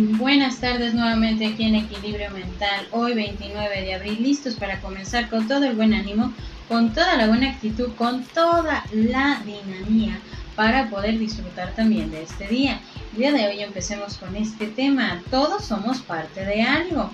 Buenas tardes nuevamente aquí en Equilibrio Mental, hoy 29 de abril, listos para comenzar con todo el buen ánimo, con toda la buena actitud, con toda la dinamía para poder disfrutar también de este día. El día de hoy empecemos con este tema, todos somos parte de algo.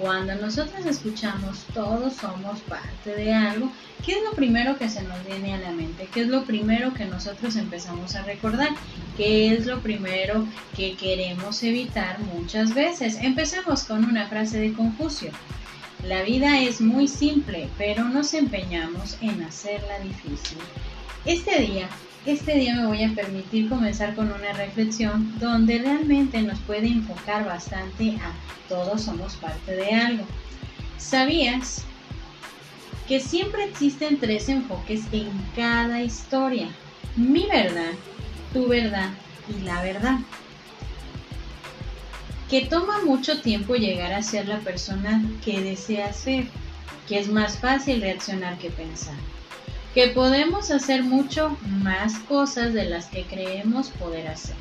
Cuando nosotros escuchamos todos somos parte de algo, ¿qué es lo primero que se nos viene a la mente? ¿Qué es lo primero que nosotros empezamos a recordar? ¿Qué es lo primero que queremos evitar muchas veces? Empecemos con una frase de Confucio. La vida es muy simple, pero nos empeñamos en hacerla difícil. Este día este día me voy a permitir comenzar con una reflexión donde realmente nos puede enfocar bastante a todos somos parte de algo. ¿Sabías que siempre existen tres enfoques en cada historia? Mi verdad, tu verdad y la verdad. Que toma mucho tiempo llegar a ser la persona que deseas ser, que es más fácil reaccionar que pensar que podemos hacer mucho más cosas de las que creemos poder hacer.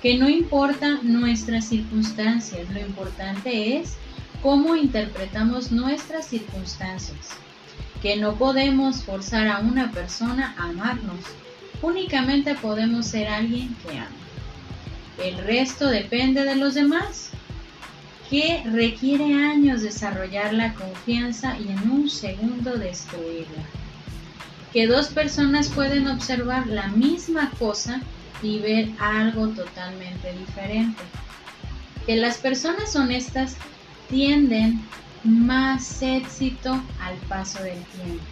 Que no importa nuestras circunstancias, lo importante es cómo interpretamos nuestras circunstancias. Que no podemos forzar a una persona a amarnos, únicamente podemos ser alguien que ama. El resto depende de los demás, que requiere años desarrollar la confianza y en un segundo destruirla que dos personas pueden observar la misma cosa y ver algo totalmente diferente. Que las personas honestas tienden más éxito al paso del tiempo.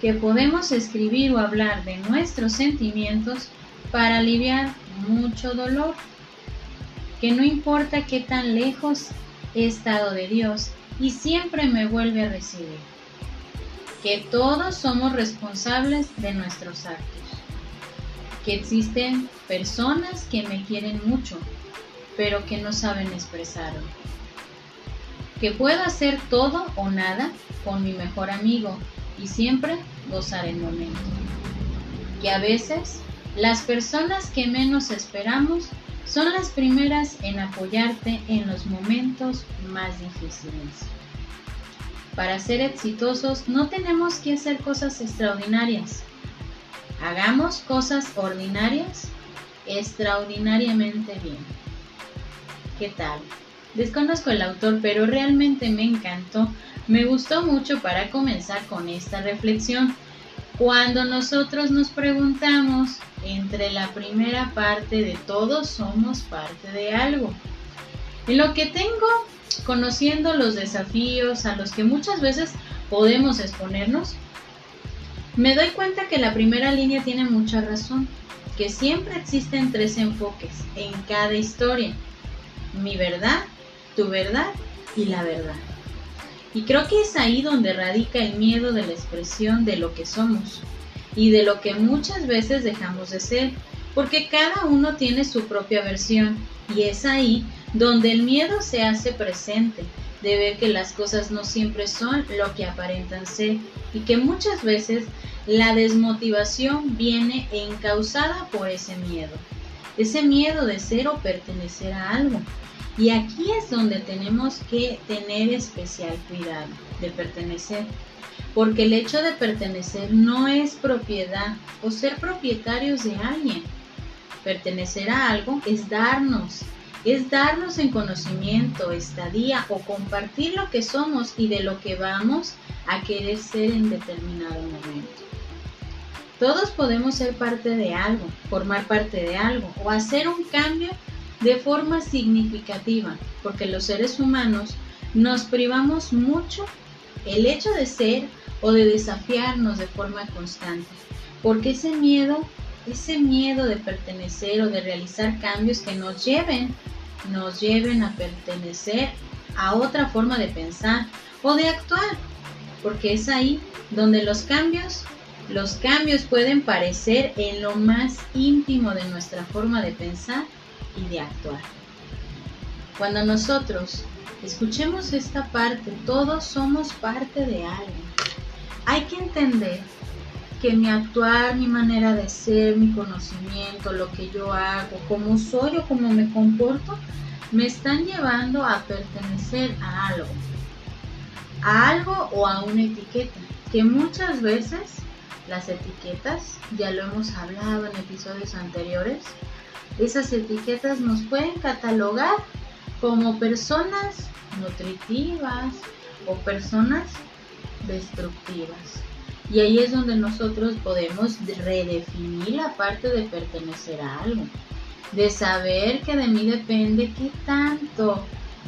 Que podemos escribir o hablar de nuestros sentimientos para aliviar mucho dolor. Que no importa qué tan lejos he estado de Dios y siempre me vuelve a recibir que todos somos responsables de nuestros actos, que existen personas que me quieren mucho, pero que no saben expresarlo, que puedo hacer todo o nada con mi mejor amigo y siempre gozar el momento, que a veces las personas que menos esperamos son las primeras en apoyarte en los momentos más difíciles. Para ser exitosos no tenemos que hacer cosas extraordinarias. Hagamos cosas ordinarias extraordinariamente bien. ¿Qué tal? Desconozco el autor, pero realmente me encantó. Me gustó mucho para comenzar con esta reflexión. Cuando nosotros nos preguntamos entre la primera parte de todos somos parte de algo. En lo que tengo conociendo los desafíos a los que muchas veces podemos exponernos, me doy cuenta que la primera línea tiene mucha razón, que siempre existen tres enfoques en cada historia, mi verdad, tu verdad y la verdad. Y creo que es ahí donde radica el miedo de la expresión de lo que somos y de lo que muchas veces dejamos de ser, porque cada uno tiene su propia versión y es ahí donde el miedo se hace presente, de ver que las cosas no siempre son lo que aparentan ser y que muchas veces la desmotivación viene encausada por ese miedo, ese miedo de ser o pertenecer a algo. Y aquí es donde tenemos que tener especial cuidado de pertenecer, porque el hecho de pertenecer no es propiedad o ser propietarios de alguien. Pertenecer a algo es darnos, es darnos en conocimiento, estadía o compartir lo que somos y de lo que vamos a querer ser en determinado momento. Todos podemos ser parte de algo, formar parte de algo o hacer un cambio de forma significativa, porque los seres humanos nos privamos mucho el hecho de ser o de desafiarnos de forma constante, porque ese miedo ese miedo de pertenecer o de realizar cambios que nos lleven, nos lleven a pertenecer a otra forma de pensar o de actuar, porque es ahí donde los cambios, los cambios pueden parecer en lo más íntimo de nuestra forma de pensar y de actuar. Cuando nosotros escuchemos esta parte, todos somos parte de algo. Hay que entender que mi actuar, mi manera de ser, mi conocimiento, lo que yo hago, cómo soy o cómo me comporto, me están llevando a pertenecer a algo, a algo o a una etiqueta, que muchas veces las etiquetas, ya lo hemos hablado en episodios anteriores, esas etiquetas nos pueden catalogar como personas nutritivas o personas destructivas. Y ahí es donde nosotros podemos redefinir la parte de pertenecer a algo, de saber que de mí depende qué tanto,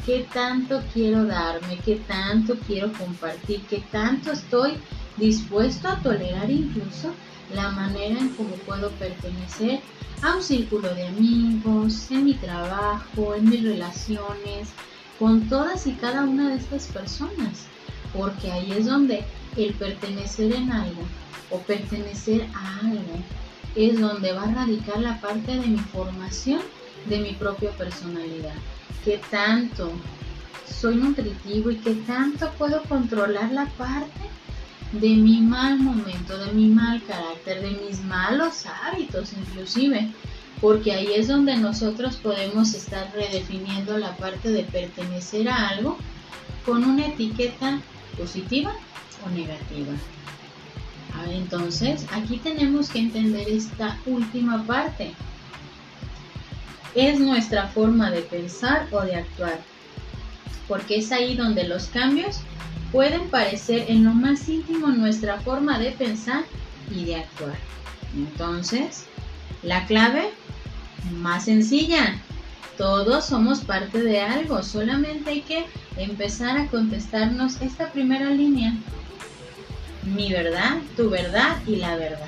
qué tanto quiero darme, qué tanto quiero compartir, qué tanto estoy dispuesto a tolerar incluso la manera en cómo puedo pertenecer a un círculo de amigos, en mi trabajo, en mis relaciones, con todas y cada una de estas personas, porque ahí es donde el pertenecer en algo o pertenecer a algo es donde va a radicar la parte de mi formación de mi propia personalidad. ¿Qué tanto soy nutritivo y qué tanto puedo controlar la parte de mi mal momento, de mi mal carácter, de mis malos hábitos inclusive? Porque ahí es donde nosotros podemos estar redefiniendo la parte de pertenecer a algo con una etiqueta positiva o negativa. Entonces, aquí tenemos que entender esta última parte. Es nuestra forma de pensar o de actuar, porque es ahí donde los cambios pueden parecer en lo más íntimo nuestra forma de pensar y de actuar. Entonces, la clave más sencilla, todos somos parte de algo, solamente hay que empezar a contestarnos esta primera línea. Mi verdad, tu verdad y la verdad.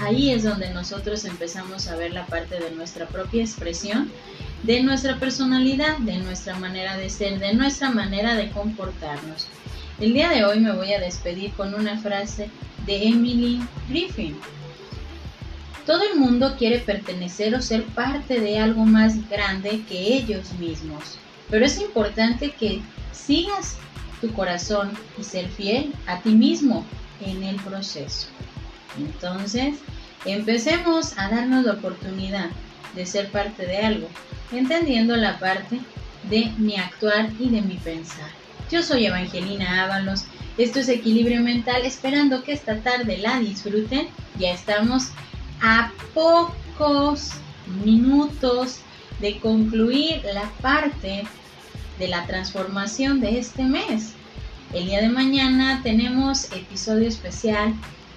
Ahí es donde nosotros empezamos a ver la parte de nuestra propia expresión, de nuestra personalidad, de nuestra manera de ser, de nuestra manera de comportarnos. El día de hoy me voy a despedir con una frase de Emily Griffin. Todo el mundo quiere pertenecer o ser parte de algo más grande que ellos mismos, pero es importante que sigas tu corazón y ser fiel a ti mismo en el proceso. Entonces, empecemos a darnos la oportunidad de ser parte de algo, entendiendo la parte de mi actuar y de mi pensar. Yo soy Evangelina Ábalos, esto es Equilibrio Mental, esperando que esta tarde la disfruten. Ya estamos a pocos minutos de concluir la parte de la transformación de este mes. El día de mañana tenemos episodio especial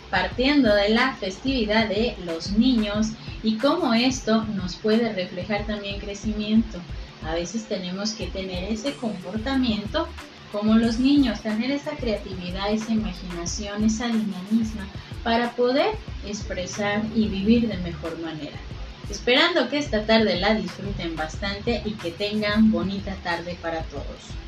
partiendo de la festividad de los niños y cómo esto nos puede reflejar también crecimiento. A veces tenemos que tener ese comportamiento como los niños, tener esa creatividad, esa imaginación, esa dinamismo para poder expresar y vivir de mejor manera. Esperando que esta tarde la disfruten bastante y que tengan bonita tarde para todos.